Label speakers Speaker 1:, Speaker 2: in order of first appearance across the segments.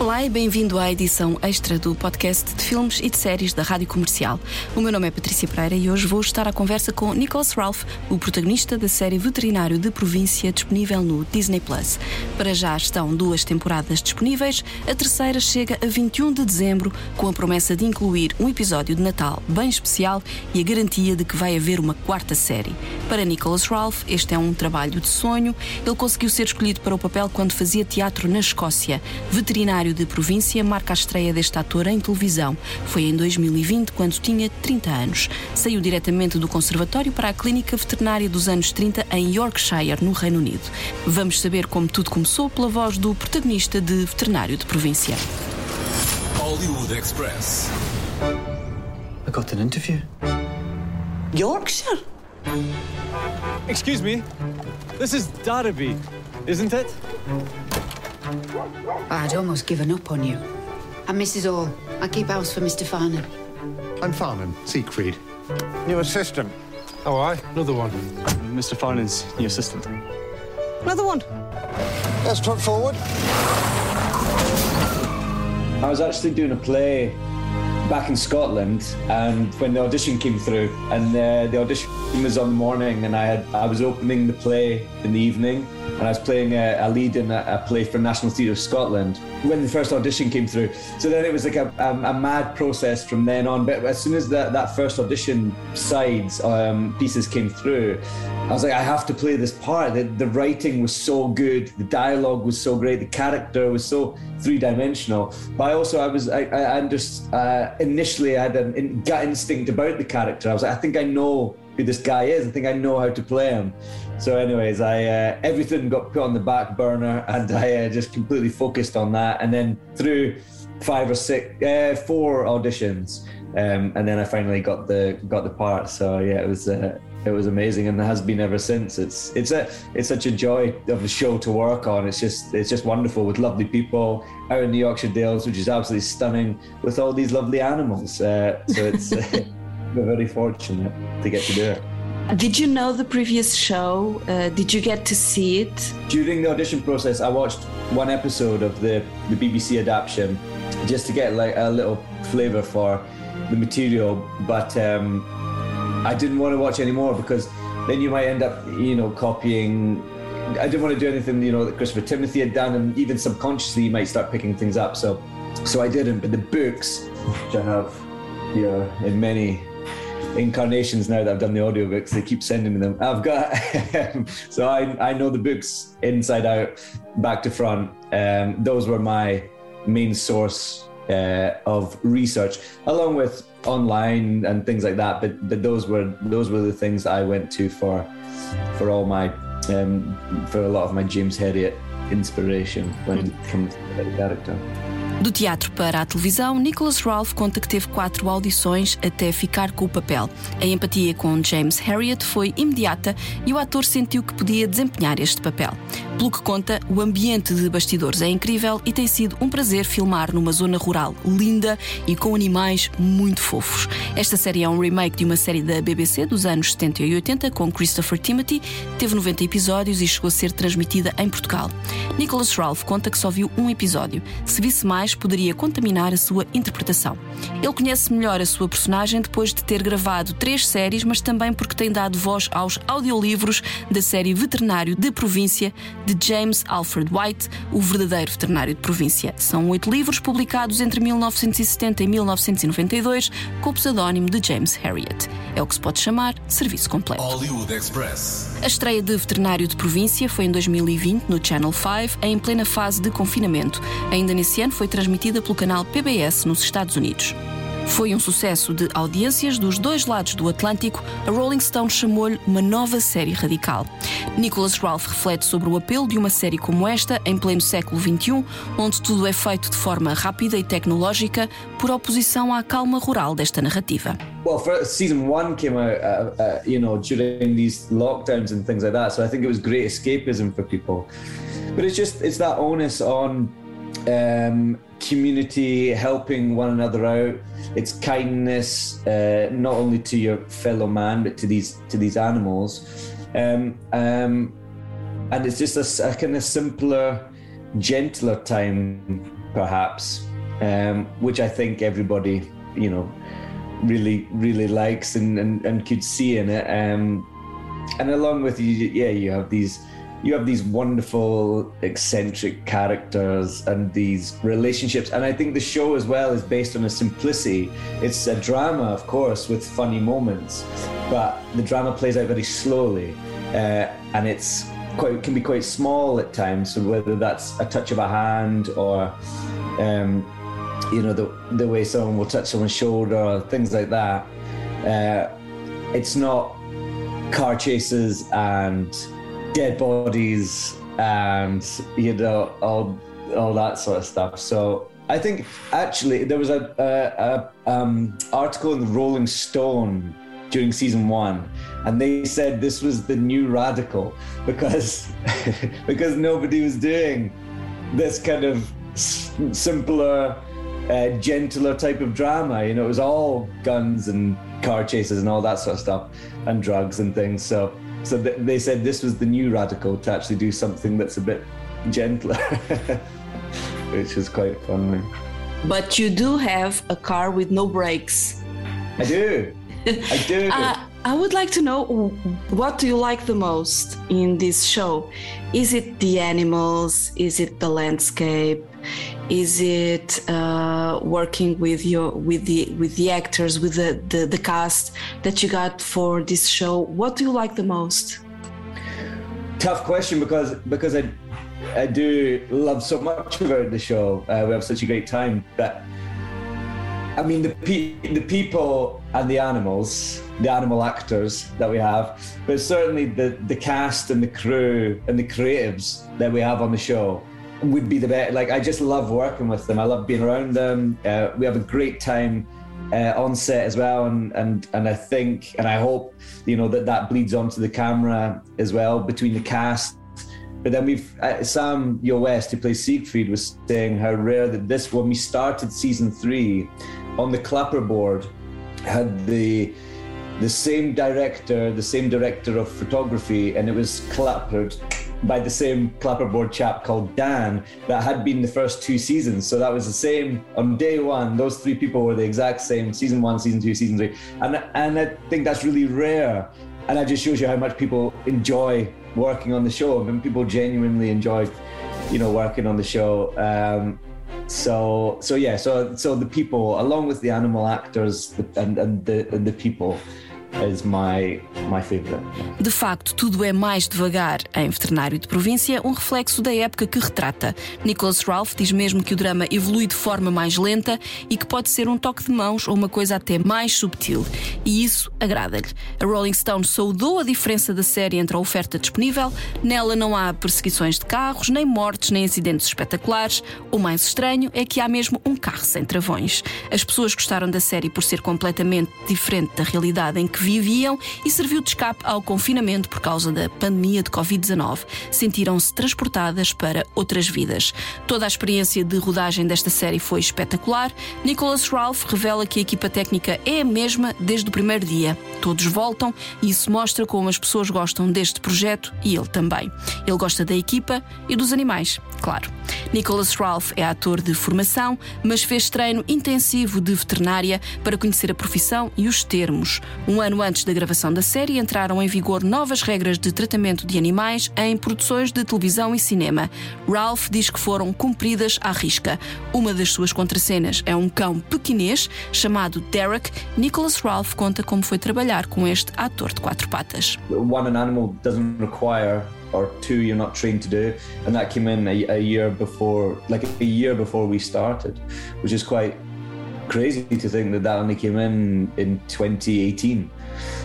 Speaker 1: Olá e bem-vindo à edição extra do podcast de filmes e de séries da Rádio Comercial. O meu nome é Patrícia Pereira e hoje vou estar à conversa com Nicholas Ralph, o protagonista da série Veterinário de Província disponível no Disney Plus. Para já estão duas temporadas disponíveis, a terceira chega a 21 de dezembro com a promessa de incluir um episódio de Natal bem especial e a garantia de que vai haver uma quarta série. Para Nicholas Ralph, este é um trabalho de sonho. Ele conseguiu ser escolhido para o papel quando fazia teatro na Escócia. Veterinário de Província marca a estreia deste ator em televisão. Foi em 2020, quando tinha 30 anos. Saiu diretamente do Conservatório para a Clínica Veterinária dos anos 30 em Yorkshire, no Reino Unido. Vamos saber como tudo começou pela voz do protagonista de Veterinário de Província.
Speaker 2: Hollywood Express.
Speaker 3: I got an interview.
Speaker 4: Yorkshire?
Speaker 3: Excuse me. This is Derby, isn't it?
Speaker 4: I'd almost given up on you. I'm Mrs. Hall. I keep house for Mr. Farnon.
Speaker 5: I'm Farnon, Siegfried.
Speaker 6: New assistant.
Speaker 3: Oh, I another one. Mr. Farnon's new assistant.
Speaker 4: Another one.
Speaker 6: Let's put forward.
Speaker 7: I was actually doing a play back in Scotland, and when the audition came through, and uh, the audition was on the morning, and I had I was opening the play in the evening, and I was playing a, a lead in a, a, play for National Theatre of Scotland when the first audition came through. So then it was like a, a, a mad process from then on. But as soon as that, that first audition sides um, pieces came through, I was like, I have to play this part. The, the writing was so good, the dialogue was so great, the character was so three dimensional. But I also, I was, I, I just uh, initially I had a in, gut instinct about the character. I was like, I think I know who this guy is. I think I know how to play him. So, anyways, I uh, everything got put on the back burner, and I uh, just completely focused on that. And then through five or six, uh, four auditions, um, and then I finally got the got the part. So yeah, it was uh, it was amazing, and it has been ever since. It's it's a it's such a joy of a show to work on. It's just it's just wonderful with lovely people out in the Yorkshire Dales, which is absolutely stunning, with all these lovely animals. Uh, so it's we're very fortunate to get to do it.
Speaker 1: Did you know the previous show? Uh, did you get to see it?
Speaker 7: During the audition process, I watched one episode of the, the BBC adaptation just to get like a little flavour for the material, but um, I didn't want to watch anymore because then you might end up, you know, copying. I didn't want to do anything, you know, that Christopher Timothy had done, and even subconsciously you might start picking things up. So, so I didn't. But the books, which I have, know, in many incarnations now that I've done the audiobooks, they keep sending me them. I've got so I I know the books inside out, back to front. Um, those were my main source uh, of research, along with online and things like that. But but those were those were the things I went to for for all my um, for a lot of my James Herriot inspiration when it comes to the character.
Speaker 1: Do teatro para a televisão, Nicholas Ralph conta que teve quatro audições até ficar com o papel. A empatia com James Herriot foi imediata e o ator sentiu que podia desempenhar este papel. Pelo que conta, o ambiente de bastidores é incrível e tem sido um prazer filmar numa zona rural linda e com animais muito fofos. Esta série é um remake de uma série da BBC dos anos 70 e 80 com Christopher Timothy, teve 90 episódios e chegou a ser transmitida em Portugal. Nicholas Ralph conta que só viu um episódio. Se visse mais, poderia contaminar a sua interpretação. Ele conhece melhor a sua personagem depois de ter gravado três séries, mas também porque tem dado voz aos audiolivros da série Veterinário de Província de James Alfred White, o verdadeiro veterinário de província. São oito livros publicados entre 1970 e 1992 com o pseudónimo de James Herriot. É o que se pode chamar serviço completo. A estreia de Veterinário de Província foi em 2020 no Channel 5, em plena fase de confinamento. Ainda nesse ano foi transmitida pelo canal PBS nos Estados Unidos. Foi um sucesso de audiências dos dois lados do Atlântico. A Rolling Stone chamou-lhe uma nova série radical. Nicholas Ralph reflete sobre o apelo de uma série como esta, em pleno século XXI, onde tudo é feito de forma rápida e tecnológica, por oposição à calma rural desta narrativa.
Speaker 7: Well, for, season one came out, uh, uh, you know, during these lockdowns and things like that. So I think it was great escapism for people. But it's just it's that onus on um, community, helping one another out. It's kindness, uh, not only to your fellow man, but to these to these animals. Um, um, and it's just a, a kind of simpler, gentler time, perhaps, um, which I think everybody, you know, really, really likes and, and, and could see in it. Um, and along with you, yeah, you have these you have these wonderful eccentric characters and these relationships. And i think the show as well is based on a simplicity. It's a drama of course with funny moments but the drama plays out very slowly uh, and it's quite can be quite small at times so whether that's a touch of a hand or um, you know the, the way someone will touch someone's shoulder things like that. Uh, it's not car chases and dead bodies and you know all all that sort of stuff. So I think actually there was a, a, a um, article in the Rolling Stone during season one, and they said this was the new radical because because nobody was doing this kind of simpler, uh, gentler type of drama. You know, it was all guns and car chases and all that sort of stuff, and drugs and things. So so th- they said this was the new radical to actually do something that's a bit gentler, which is quite funny.
Speaker 1: But you do have a car with no brakes.
Speaker 7: I do. I do.
Speaker 1: Uh, I would like to know what do you like the most in this show? Is it the animals? Is it the landscape? Is it uh, working with your with the with the actors with the, the the cast that you got for this show? What do you like the most?
Speaker 7: Tough question because because I I do love so much about the show. Uh, we have such a great time, but I mean the pe- the people and the animals, the animal actors that we have, but certainly the the cast and the crew and the creatives that we have on the show would be the best. Like I just love working with them. I love being around them. Uh, we have a great time uh, on set as well, and and and I think and I hope you know that that bleeds onto the camera as well between the cast. But then we've uh, Samuel West, who plays Siegfried, was saying how rare that this when we started season three on the clapperboard had the the same director, the same director of photography, and it was clappered by the same clapperboard chap called Dan that had been the first two seasons. So that was the same on day one. Those three people were the exact same season one, season two, season three, and and I think that's really rare. And that just shows you how much people enjoy working on the show. I mean, people genuinely enjoy, you know, working on the show. Um, so so yeah, so so the people, along with the animal actors and and the and the people, is my my favorite.
Speaker 1: De facto, tudo é mais devagar em Veterinário de Província, um reflexo da época que retrata. Nicholas Ralph diz mesmo que o drama evolui de forma mais lenta e que pode ser um toque de mãos ou uma coisa até mais subtil. E isso agrada-lhe. A Rolling Stone saudou a diferença da série entre a oferta disponível. Nela não há perseguições de carros, nem mortes, nem acidentes espetaculares. O mais estranho é que há mesmo um carro sem travões. As pessoas gostaram da série por ser completamente diferente da realidade em que viviam e serviu de escape ao confinamento por causa da pandemia de Covid-19. Sentiram-se transportadas para outras vidas. Toda a experiência de rodagem desta série foi espetacular. Nicholas Ralph revela que a equipa técnica é a mesma desde o primeiro dia. Todos voltam e isso mostra como as pessoas gostam deste projeto e ele também. Ele gosta da equipa e dos animais, claro. Nicholas Ralph é ator de formação, mas fez treino intensivo de veterinária para conhecer a profissão e os termos. Um ano antes da gravação da série, entraram em vigor novas regras de tratamento de animais em produções de televisão e cinema. Ralph diz que foram cumpridas à risca. Uma das suas contracenas é um cão pequinês chamado Derek. Nicholas Ralph conta como foi trabalhar com este ator de quatro patas.
Speaker 7: One an animal doesn't require or two you're not trained to do and that came in a, a year before like a year before we started which is quite crazy to think that that only came in in 2018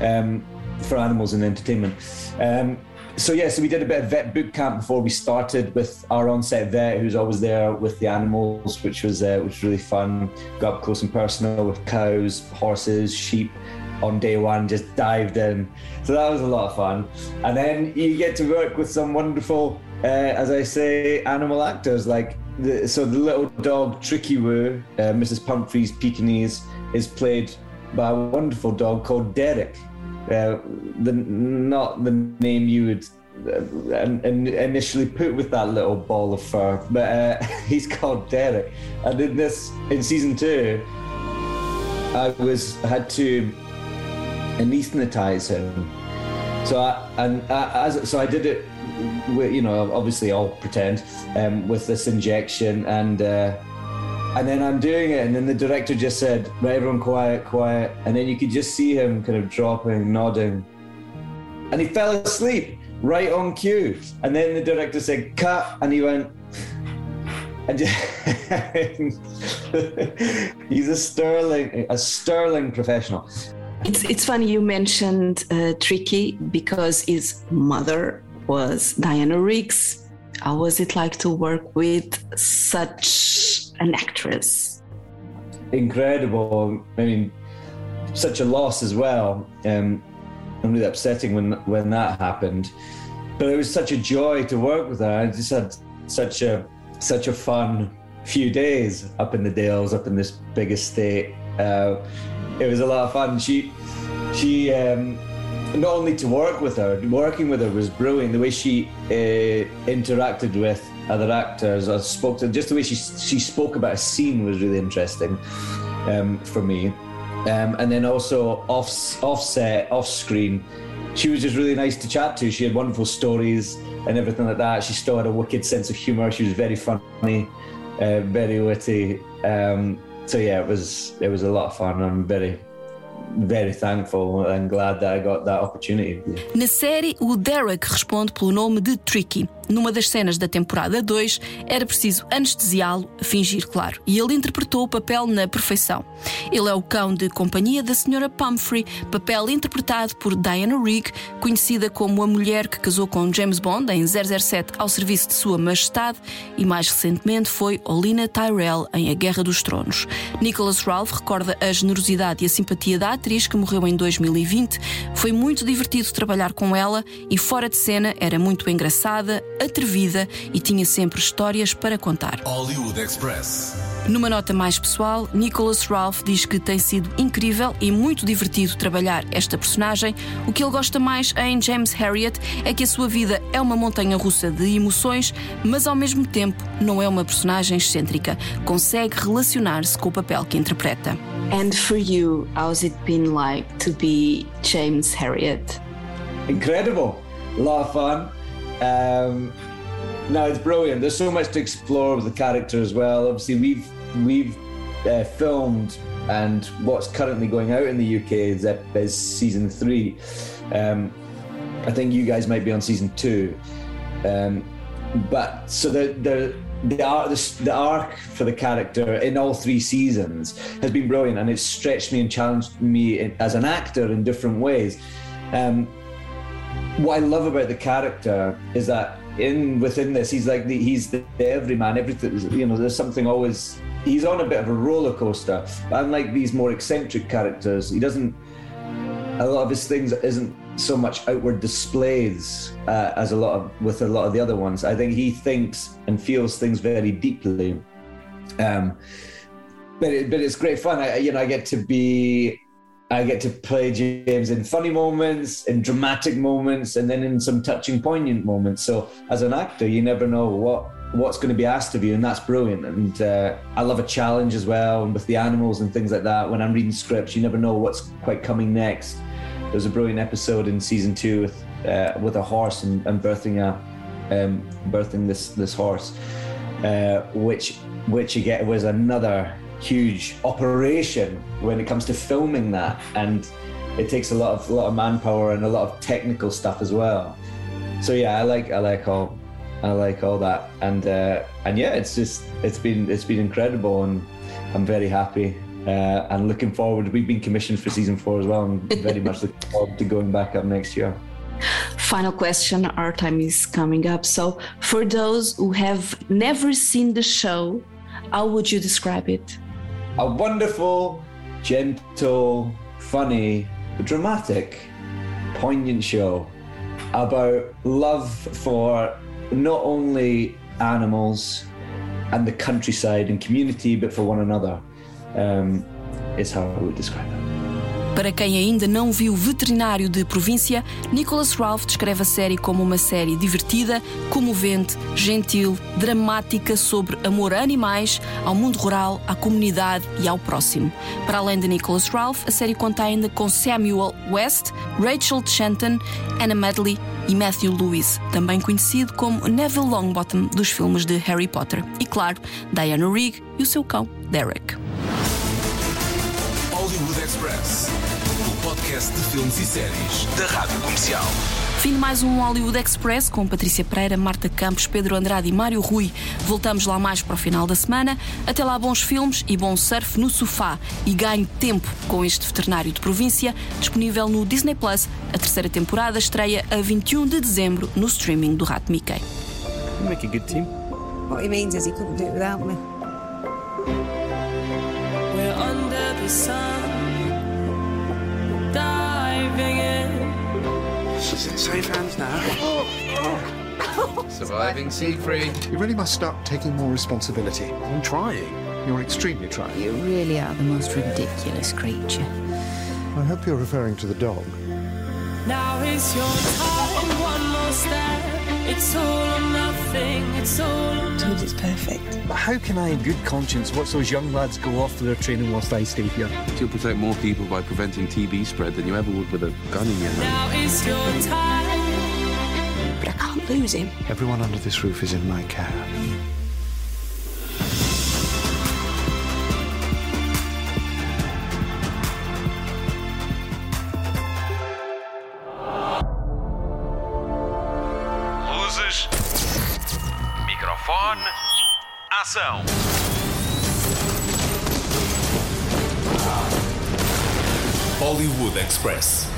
Speaker 7: um, for animals and entertainment um, so yeah so we did a bit of vet boot camp before we started with our on-set vet who's always there with the animals which was uh, which was really fun got up close and personal with cows horses sheep on day one, just dived in. So that was a lot of fun. And then you get to work with some wonderful, uh, as I say, animal actors like the, so the little dog Tricky Woo, uh, Mrs. Pumphrey's Pekingese, is played by a wonderful dog called Derek. Uh, the not the name you would uh, initially put with that little ball of fur, but uh, he's called Derek. And in this, in season two, I was had to anaesthetize him. So I, and I, as so I did it, with, you know, obviously I'll pretend um, with this injection and. Uh, and then I'm doing it, and then the director just said, "Right, everyone, quiet, quiet." And then you could just see him kind of dropping, nodding, and he fell asleep right on cue. And then the director said, "Cut," and he went. And he's a sterling, a sterling professional.
Speaker 1: It's it's funny you mentioned uh, Tricky because his mother was Diana Riggs. How was it like to work with such an actress?
Speaker 7: Incredible. I mean, such a loss as well. Um, and really upsetting when when that happened. But it was such a joy to work with her. I just had such a such a fun few days up in the Dales, up in this big estate. Uh, it was a lot of fun. She she um, not only to work with her, working with her was brilliant. The way she uh, interacted with other actors, I spoke to just the way she she spoke about a scene was really interesting um, for me. Um, and then also off offset, off screen, she was just really nice to chat to. She had wonderful stories and everything like that. She still had a wicked sense of humour. She was very funny, uh, very witty. Um, so yeah, it was it was a lot of fun. I'm very very thankful and glad that I got that opportunity.
Speaker 1: Na série, o Derek responde pelo nome de Tricky. Numa das cenas da temporada 2, era preciso anestesiá-lo, fingir, claro, e ele interpretou o papel na perfeição. Ele é o cão de companhia da Sra. Pumphrey, papel interpretado por Diana Rigg, conhecida como a mulher que casou com James Bond em 007 ao serviço de Sua Majestade, e mais recentemente foi Olina Tyrell em A Guerra dos Tronos. Nicholas Ralph recorda a generosidade e a simpatia da atriz que morreu em 2020. Foi muito divertido trabalhar com ela e fora de cena era muito engraçada, atrevida e tinha sempre histórias para contar.
Speaker 2: Hollywood Express.
Speaker 1: Numa nota mais pessoal, Nicholas Ralph diz que tem sido incrível e muito divertido trabalhar esta personagem. O que ele gosta mais em James Harriet é que a sua vida é uma montanha russa de emoções, mas ao mesmo tempo não é uma personagem excêntrica. Consegue relacionar-se com o papel que interpreta. And for you, how's it been like to be James Harriet?
Speaker 7: Incredible. A lot of fun. Um, no, it's brilliant. There's so much to explore with the character as well. Obviously, we've we've uh, filmed, and what's currently going out in the UK is, is season three. Um, I think you guys might be on season two. Um, but so the the the arc, the arc for the character in all three seasons has been brilliant, and it's stretched me and challenged me as an actor in different ways. Um, what I love about the character is that in within this, he's like the, he's the, the everyman. Everything you know, there's something always. He's on a bit of a roller coaster. But unlike these more eccentric characters, he doesn't. A lot of his things isn't so much outward displays uh, as a lot of with a lot of the other ones. I think he thinks and feels things very deeply. Um, but it, but it's great fun. I, you know, I get to be I get to play James in funny moments, in dramatic moments, and then in some touching, poignant moments. So, as an actor, you never know what what's going to be asked of you, and that's brilliant. And uh, I love a challenge as well, and with the animals and things like that. When I'm reading scripts, you never know what's quite coming next. There was a brilliant episode in season two with uh, with a horse and, and birthing a um, birthing this this horse, uh, which which again was another huge operation when it comes to filming that, and it takes a lot of a lot of manpower and a lot of technical stuff as well. So yeah, I like I like all I like all that, and uh, and yeah, it's just it's been it's been incredible, and I'm very happy. Uh, and looking forward, we've been commissioned for season four as well, and very much looking forward to going back up next year.
Speaker 1: Final question, our time is coming up. So, for those who have never seen the show, how would you describe it?
Speaker 7: A wonderful, gentle, funny, dramatic, poignant show about love for not only animals, and the countryside and community, but for one another, um, is how I would describe it.
Speaker 1: Para quem ainda não viu Veterinário de Província, Nicholas Ralph descreve a série como uma série divertida, comovente, gentil, dramática sobre amor a animais, ao mundo rural, à comunidade e ao próximo. Para além de Nicholas Ralph, a série conta ainda com Samuel West, Rachel Shanton, Anna Medley e Matthew Lewis, também conhecido como Neville Longbottom dos filmes de Harry Potter. E claro, Diana Rigg e o seu cão, Derek.
Speaker 2: Express. O podcast de filmes e séries da Rádio Comercial.
Speaker 1: Fim de mais um Hollywood Express com Patrícia Pereira, Marta Campos, Pedro Andrade e Mário Rui. Voltamos lá mais para o final da semana. Até lá, bons filmes e bom surf no sofá. E ganhe tempo com este veterinário de província, disponível no Disney Plus. A terceira temporada estreia a 21 de dezembro no streaming do Rato Mickey.
Speaker 3: You make a good team.
Speaker 8: What he means is he couldn't do it without me.
Speaker 9: We're under the sun,
Speaker 10: She's in safe hands now.
Speaker 5: Surviving Siegfried. You really must start taking more responsibility.
Speaker 10: I'm trying.
Speaker 5: You're extremely trying.
Speaker 4: You really are the most ridiculous creature.
Speaker 5: I hope you're referring to the dog.
Speaker 9: Now is your time, one more step. It's all or nothing, it's all or nothing.
Speaker 8: Told it's perfect.
Speaker 3: But how can I, in good conscience, watch those young lads go off for their training whilst I stay here?
Speaker 10: You'll protect more people by preventing TB spread than you ever would with a gun in your hand.
Speaker 9: Now is your time.
Speaker 8: But I can't lose him.
Speaker 5: Everyone under this roof is in my care.
Speaker 11: Ação.
Speaker 2: Hollywood Express.